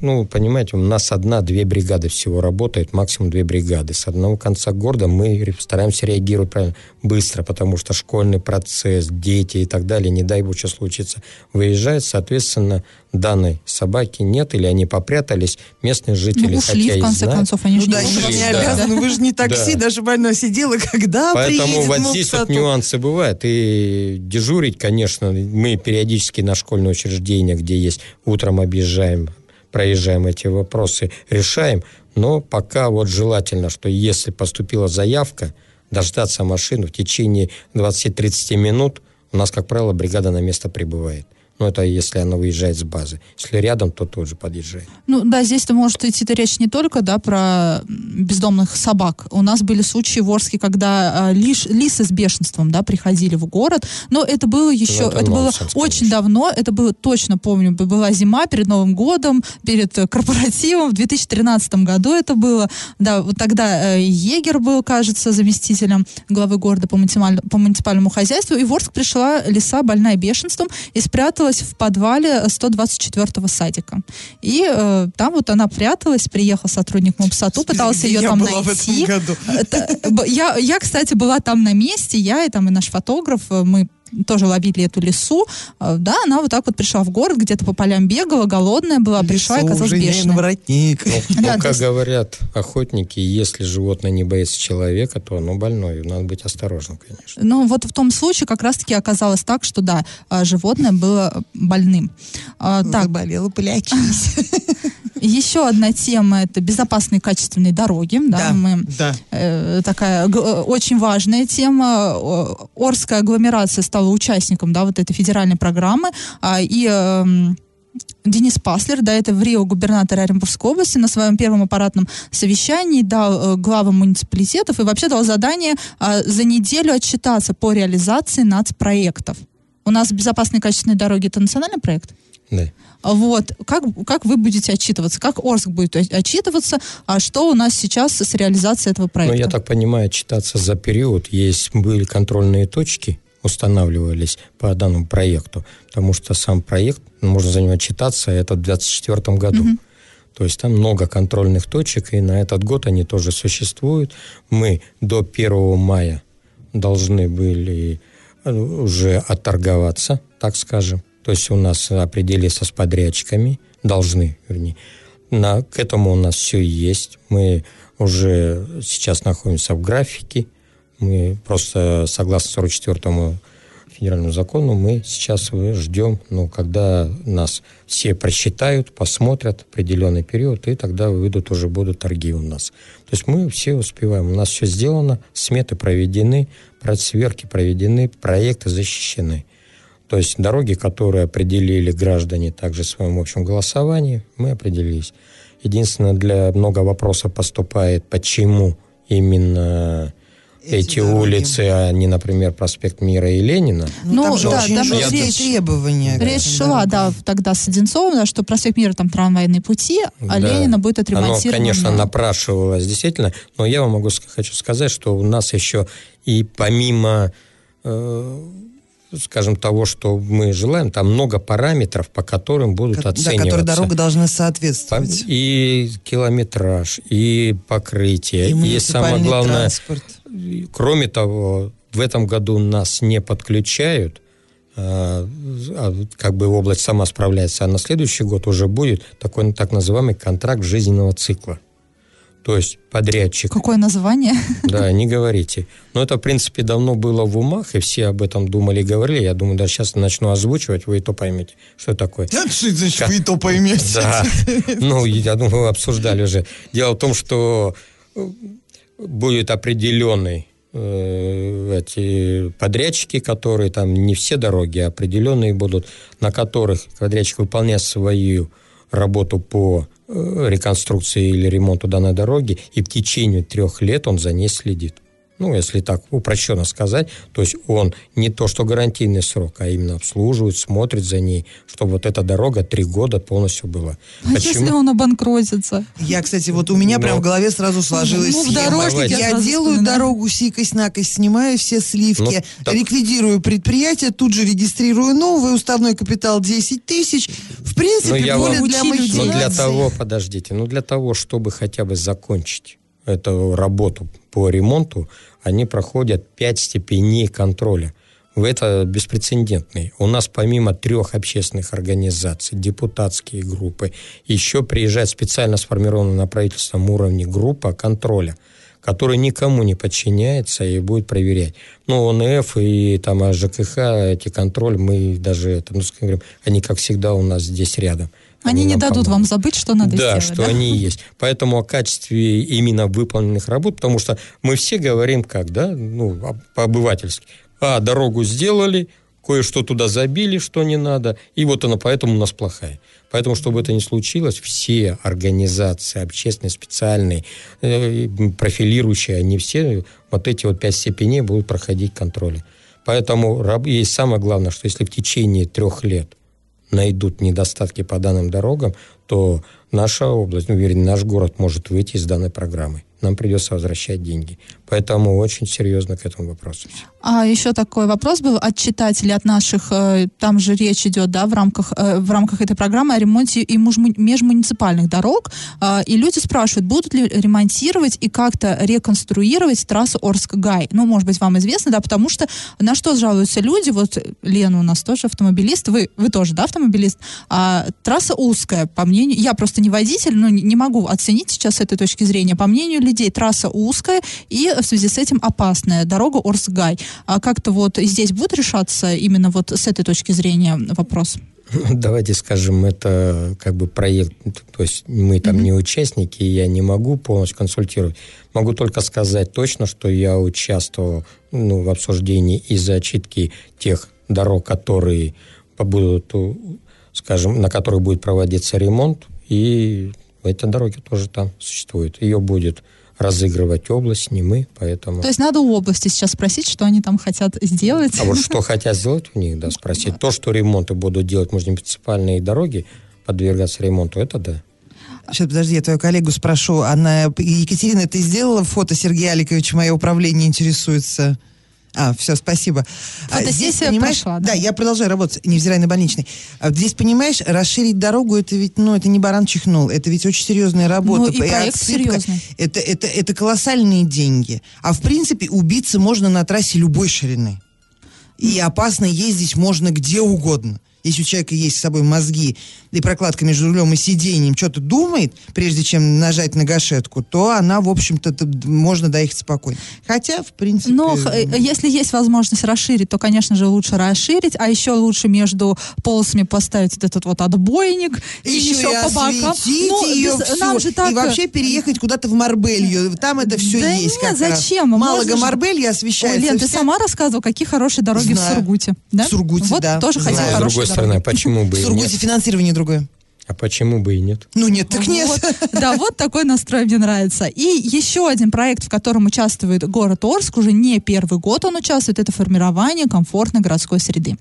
Ну, понимаете, у нас одна-две бригады всего работает, максимум две бригады. С одного конца города мы стараемся реагировать правильно, быстро, потому что школьный процесс, дети и так далее, не дай бог, что случится, выезжает, соответственно, данной собаки нет, или они попрятались, местные жители, ну, ушли, хотя в конце знают, концов, они ну, да, ушли, не да. обязаны, вы же не такси, да. даже больно сидела, когда Поэтому вот здесь вот нюансы бывают, и дежурить, конечно, мы периодически на школьные учреждения, где есть, утром объезжаем, проезжаем эти вопросы, решаем. Но пока вот желательно, что если поступила заявка, дождаться машину в течение 20-30 минут, у нас, как правило, бригада на место прибывает. Ну, это если она выезжает с базы. Если рядом, то тоже подъезжает. Ну, да, здесь-то может идти речь не только, да, про бездомных собак. У нас были случаи в Орске, когда э, лиш, лисы с бешенством, да, приходили в город. Но это было еще, ну, это, это было нонсенс, очень давно, это было, точно помню, была зима перед Новым годом, перед э, корпоративом, в 2013 году это было. Да, вот тогда э, Егер был, кажется, заместителем главы города по, муниципаль, по муниципальному хозяйству, и в Орск пришла лиса, больная бешенством, и спряталась пряталась в подвале 124-го садика. И э, там вот она пряталась, приехал сотрудник МОБСАТУ, пытался ее там найти. Это, я, я, кстати, была там на месте, я и там и наш фотограф, э, мы тоже ловили эту лису, э, да, она вот так вот пришла в город, где-то по полям бегала, голодная была, Лису пришла и оказалась бешеная. воротник. [laughs] Ну, ну, как говорят охотники, если животное не боится человека, то оно больное, надо быть осторожным, конечно. Ну, вот в том случае как раз-таки оказалось так, что да, э, животное было больным. А, так. Заболело, полечись. [laughs] Еще одна тема это безопасные качественные дороги. Да, да, мы, да. Э, такая г- э, очень важная тема. Орская агломерация стала участником да, вот этой федеральной программы. А, и э, Денис Паслер, да, это в Рио губернатор Оренбургской области, на своем первом аппаратном совещании дал э, главам муниципалитетов и вообще дал задание э, за неделю отчитаться по реализации нацпроектов. У нас безопасные качественные дороги это национальный проект? Да. Вот. Как, как вы будете отчитываться? Как Орск будет отчитываться? А что у нас сейчас с реализацией этого проекта? Ну, я так понимаю, отчитаться за период. Есть были контрольные точки, устанавливались по данному проекту, потому что сам проект, можно за него отчитаться, это в 2024 году. Угу. То есть там много контрольных точек, и на этот год они тоже существуют. Мы до 1 мая должны были э, уже отторговаться, так скажем. То есть у нас определиться с подрядчиками, должны, вернее. На, к этому у нас все есть. Мы уже сейчас находимся в графике. Мы просто, согласно 44-му федеральному закону, мы сейчас ждем, ну, когда нас все просчитают, посмотрят определенный период, и тогда выйдут уже будут торги у нас. То есть мы все успеваем. У нас все сделано, сметы проведены, сверки проведены, проекты защищены. То есть дороги, которые определили граждане также в своем общем голосовании, мы определились. Единственное, для много вопросов поступает, почему именно эти, эти улицы, а не, например, проспект Мира и Ленина. Ну, ну там же да, очень там жесткие требования. Речь шла, да, тогда с Одинцовым, да, что проспект Мира там трамвайные пути, а да. Ленина будет отремонтировано. Оно, конечно, напрашивалось, действительно, но я вам могу хочу сказать, что у нас еще и помимо э, скажем, того, что мы желаем, там много параметров, по которым будут оцениваться. Да, которые дорога должна соответствовать. И километраж, и покрытие, и, и самое главное, транспорт. кроме того, в этом году нас не подключают, а, а, как бы область сама справляется, а на следующий год уже будет такой так называемый контракт жизненного цикла. То есть подрядчик. Какое название? Да, не говорите. Но это, в принципе, давно было в умах, и все об этом думали и говорили. Я думаю, даже сейчас начну озвучивать, вы и то поймете, что такое. Да, значит, вы и то поймете. Да. Ну, я думаю, вы обсуждали уже. Дело в том, что э, будет определенный э, эти подрядчики, которые там не все дороги, а определенные будут, на которых подрядчик выполняет свою работу по э, реконструкции или ремонту данной дороги, и в течение трех лет он за ней следит ну, если так упрощенно сказать, то есть он не то, что гарантийный срок, а именно обслуживает, смотрит за ней, чтобы вот эта дорога три года полностью была. А Почему? если он обанкротится? Я, кстати, вот у меня Но... прям в голове сразу сложилась ну, схема. Я делаю дорогу сикость-накость, снимаю все сливки, ну, так... ликвидирую предприятие, тут же регистрирую новый уставной капитал 10 тысяч. В принципе, более вам... для Ну, для того, подождите, ну, для того, чтобы хотя бы закончить эту работу по ремонту, они проходят пять степеней контроля. Это беспрецедентный. У нас помимо трех общественных организаций, депутатские группы, еще приезжает специально сформированная на правительственном уровне группа контроля, которая никому не подчиняется и будет проверять. Ну, ОНФ и там ЖКХ, эти контроль, мы даже, это, ну, скажем, они, как всегда, у нас здесь рядом. Они, не дадут вам забыть, что надо да, сделать. Что да, что они есть. Поэтому о качестве именно выполненных работ, потому что мы все говорим как, да, ну, по-обывательски. А, дорогу сделали, кое-что туда забили, что не надо, и вот она поэтому у нас плохая. Поэтому, чтобы это не случилось, все организации, общественные, специальные, э, профилирующие, они все, вот эти вот пять степеней будут проходить контроли. Поэтому есть самое главное, что если в течение трех лет найдут недостатки по данным дорогам, то наша область, ну, вернее, наш город может выйти из данной программы. Нам придется возвращать деньги. Поэтому очень серьезно к этому вопросу. А еще такой вопрос был от читателей, от наших, э, там же речь идет, да, в рамках, э, в рамках этой программы о ремонте и межмуниципальных дорог. Э, и люди спрашивают, будут ли ремонтировать и как-то реконструировать трассу Орск-Гай. Ну, может быть, вам известно, да, потому что на что жалуются люди, вот Лена у нас тоже автомобилист, вы, вы тоже, да, автомобилист, а трасса узкая, по мнению, я просто не водитель, но не могу оценить сейчас с этой точки зрения, по мнению людей трасса узкая и в связи с этим опасная дорога Орск-Гай. А как-то вот здесь будет решаться именно вот с этой точки зрения вопрос? [laughs] Давайте скажем, это как бы проект, то есть мы там mm-hmm. не участники, я не могу полностью консультировать. Могу только сказать точно, что я участвовал ну, в обсуждении и зачитке тех дорог, которые будут, скажем, на которых будет проводиться ремонт, и эти дороги тоже там существуют. Ее будет разыгрывать область, не мы, поэтому... То есть надо у области сейчас спросить, что они там хотят сделать? А вот что хотят сделать у них, да, спросить. То, что ремонты будут делать муниципальные дороги, подвергаться ремонту, это да. Сейчас, подожди, я твою коллегу спрошу. Она, Екатерина, ты сделала фото Сергея Аликовича? Мое управление интересуется. А, все, спасибо. А Фотосессия здесь, понимаешь, прошла, да? Да, я продолжаю работать, невзирая на больничный. А здесь, понимаешь, расширить дорогу, это ведь, ну, это не баран чихнул, это ведь очень серьезная работа. Ну, и проект отсыпка, серьезный. Это, это, это колоссальные деньги. А в принципе убиться можно на трассе любой ширины. И опасно ездить можно где угодно. Если у человека есть с собой мозги и прокладка между рулем и сиденьем что-то думает, прежде чем нажать на гашетку, то она, в общем-то, можно доехать спокойно. Хотя, в принципе... Но э, если есть возможность расширить, то, конечно же, лучше расширить, а еще лучше между полосами поставить вот этот вот отбойник. И еще, еще и по бокам. Ну, ее без, Нам же так... И вообще переехать куда-то в Марбелью. Там это все да есть. Нет, зачем? Малого Марбелья освещается. Ой, Лен, ты сама рассказывала, какие хорошие дороги Знаю. в Сургуте. Да? В Сургуте, вот да. тоже хотим хорошие стороны, почему бы и В Сургуте финансирование другое. А почему бы и нет? Ну нет, так нет. Вот, [laughs] да, вот такой настрой мне нравится. И еще один проект, в котором участвует город Орск, уже не первый год он участвует, это формирование комфортной городской среды.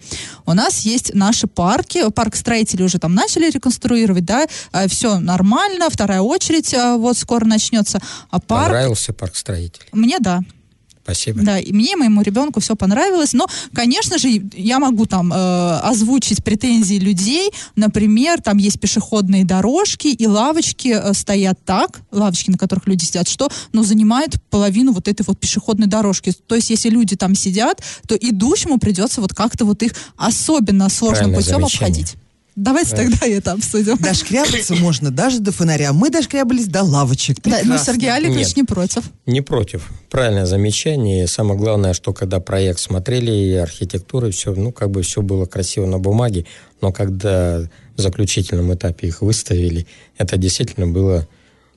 У нас есть наши парки, парк строители уже там начали реконструировать, да, а, все нормально, вторая очередь а, вот скоро начнется. А парк... Понравился парк строителей? Мне да. Спасибо. Да, и мне, моему ребенку все понравилось. Но, конечно же, я могу там э, озвучить претензии людей. Например, там есть пешеходные дорожки и лавочки э, стоят так, лавочки, на которых люди сидят, что, ну, занимает половину вот этой вот пешеходной дорожки. То есть, если люди там сидят, то идущему придется вот как-то вот их особенно сложным Правильное путем замечание. обходить. Давайте тогда это обсудим. Дошкрябаться можно даже до фонаря. Мы дошкрябались до лавочек. Да, ну, Прекрасно. Сергей Аликович Нет. не против. Не против. Правильное замечание. И самое главное, что когда проект смотрели, и архитектура, и все, ну, как бы все было красиво на бумаге, но когда в заключительном этапе их выставили, это действительно было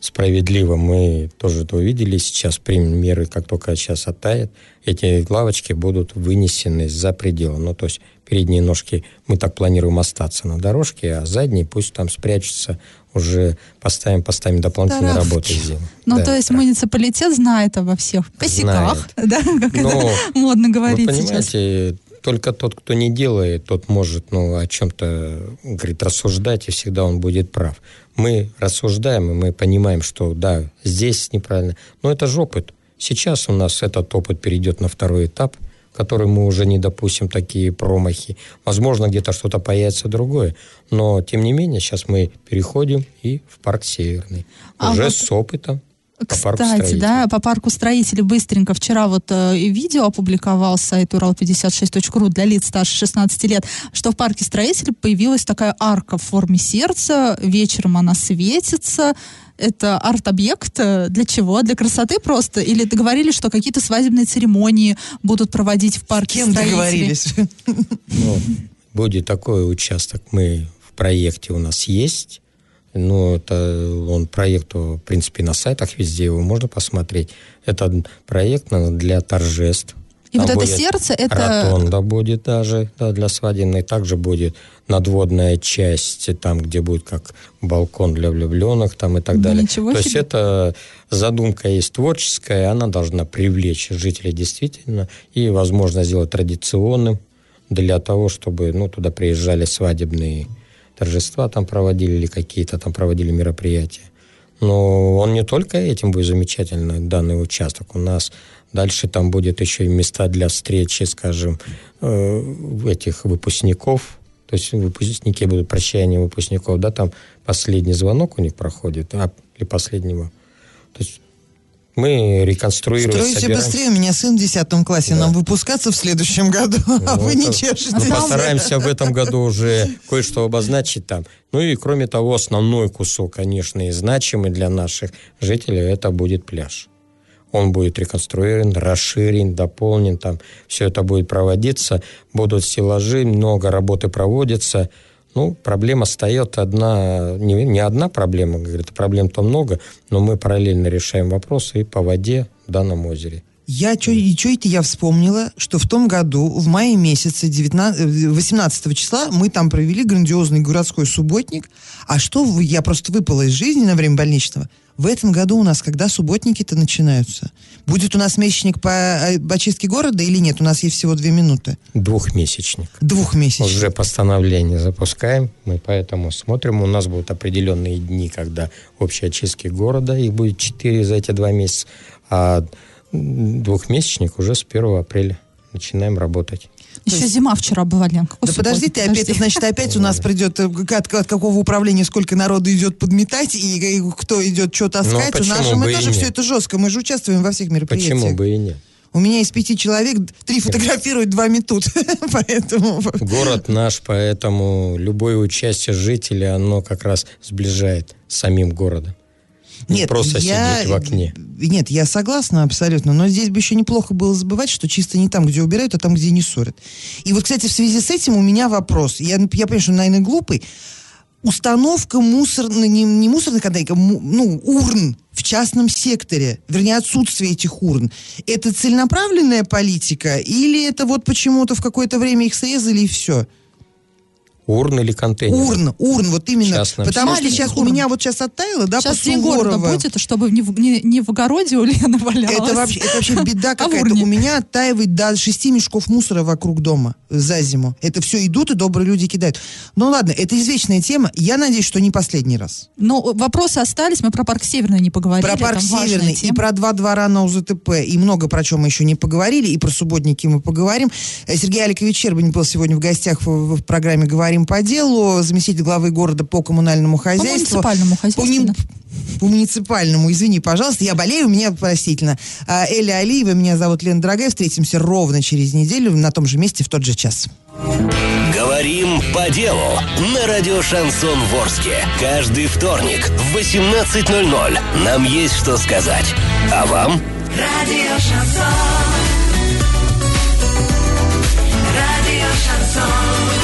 справедливо. Мы тоже это увидели. Сейчас примем меры, как только сейчас оттает, эти лавочки будут вынесены за пределы. Ну, то есть передние ножки мы так планируем остаться на дорожке, а задние пусть там спрячутся, уже поставим, поставим дополнительные Таравки. работы сделаем. Ну, Да, то есть так. муниципалитет знает обо всех косяках, [laughs] да, как Ну, это модно говорить Вы сейчас. Только тот, кто не делает, тот может ну, о чем-то, говорит, рассуждать, и всегда он будет прав. Мы рассуждаем, и мы понимаем, что да, здесь неправильно. Но это же опыт. Сейчас у нас этот опыт перейдет на второй этап, который мы уже не допустим такие промахи. Возможно, где-то что-то появится другое. Но, тем не менее, сейчас мы переходим и в парк Северный. А уже вот с опытом. По парку Кстати, строителей. да, по парку строителей быстренько. Вчера вот э, видео опубликовал сайт урал56.ру для лиц старше 16 лет, что в парке строителей появилась такая арка в форме сердца. Вечером она светится. Это арт-объект э, для чего? Для красоты просто? Или договорились, что какие-то свадебные церемонии будут проводить в С парке кем строителей? договорились? Ну, будет такой участок, мы в проекте у нас есть. Ну, это он проект, в принципе, на сайтах везде его можно посмотреть. Это проект для торжеств. И Там вот это сердце, это... Ротонда будет даже да, для свадебной. Также будет надводная часть, там, где будет как балкон для влюбленных там, и так Да далее. ничего То есть себе. это задумка есть творческая, она должна привлечь жителей действительно и, возможно, сделать традиционным для того, чтобы ну, туда приезжали свадебные торжества, там проводили или какие-то там проводили мероприятия. Но он не только этим будет замечательный, данный участок. У нас дальше там будет еще и места для встречи, скажем, э, этих выпускников. То есть выпускники будут прощание выпускников, да, там последний звонок у них проходит, а, или последнего. То есть мы реконструируем, Стройте собираем. быстрее, у меня сын в 10 классе, Да. нам выпускаться в следующем году, [laughs] а Ну, вы не чешете. Мы [laughs] постараемся в этом году уже кое-что обозначить там. Ну и кроме того, основной кусок, конечно, и значимый для наших жителей, это будет пляж. Он будет реконструирован, расширен, дополнен, там все это будет проводиться, будут стеллажи, много работы проводится. Ну, проблема встает одна, не, не одна проблема, говорит, проблем-то много, но мы параллельно решаем вопросы и по воде в данном озере. Я что это я вспомнила, что в том году, в мае месяце, 19, э, 18 числа, мы там провели грандиозный городской субботник. А что, я просто выпала из жизни на время больничного. В этом году у нас, когда субботники-то начинаются? Будет у нас месячник по э, очистке города или нет? У нас есть всего две минуты. Двухмесячник. Двухмесячник. Уже постановление запускаем, мы поэтому смотрим. У нас будут определенные дни, когда общие очистки города, их будет 4 за эти два месяца, а двухмесячник уже с 1 апреля начинаем работать. Еще зима вчера была, Лен. какой Да субботник? подожди, ты опять, Подожди. значит, опять у нас придет, э, как- от, какого управления сколько народу идет подметать, и, и кто идет что таскать. у почему нас же мы бы и тоже нет? все это жестко, мы же участвуем во всех мероприятиях. Почему бы и нет? У меня из пяти человек три фотографируют, два метут. [laughs] Поэтому... Город наш, поэтому любое участие жителей, оно как раз сближает с самим городом. Не просто я- сидеть в окне. Нет, я согласна абсолютно, но здесь бы еще неплохо было забывать, что чисто не там, где убирают, а там, где не ссорят. И вот, кстати, в связи с этим у меня вопрос. Я, я понимаю, что, наверное, глупый. Установка мусорных, не, не мусорных контейнеров, ну, урн в частном секторе, вернее, отсутствие этих урн, это целенаправленная политика или это вот почему-то в какое-то время их срезали и все? Урн или контейнер? Урн, урн, вот именно. Частном Потому что сейчас у Урн. меня вот сейчас оттаяло, да, Сейчас по день города будет, чтобы не в, не, не в огороде у Лены валялось. Это вообще, это вообще [laughs] беда А какая-то. У меня оттаивает до шести мешков мусора вокруг дома за зиму. Это все идут и добрые люди кидают. Ну ладно, это извечная тема. Я надеюсь, что не последний раз. Но вопросы остались, мы про парк Северный не поговорили. Про парк Северный и про два двора на УЗТП и много про чем мы еще не поговорили, и про субботники мы поговорим. Э, Сергей Аликович Щербань был сегодня в гостях в, в программе «Говорим по делу», заместитель главы города по коммунальному По хозяйству. муниципальному По, хозяйству. ни- да. по муниципальному, извини, пожалуйста, я болею, меня простительно. А, Эля Алиева, меня зовут Лена Дорогая. Встретимся ровно через неделю на том же месте в тот же час. Говорим по делу на радио Шансон Ворске. Каждый вторник в 18.00 нам есть что сказать. А вам? Радио Шансон. Радио Шансон.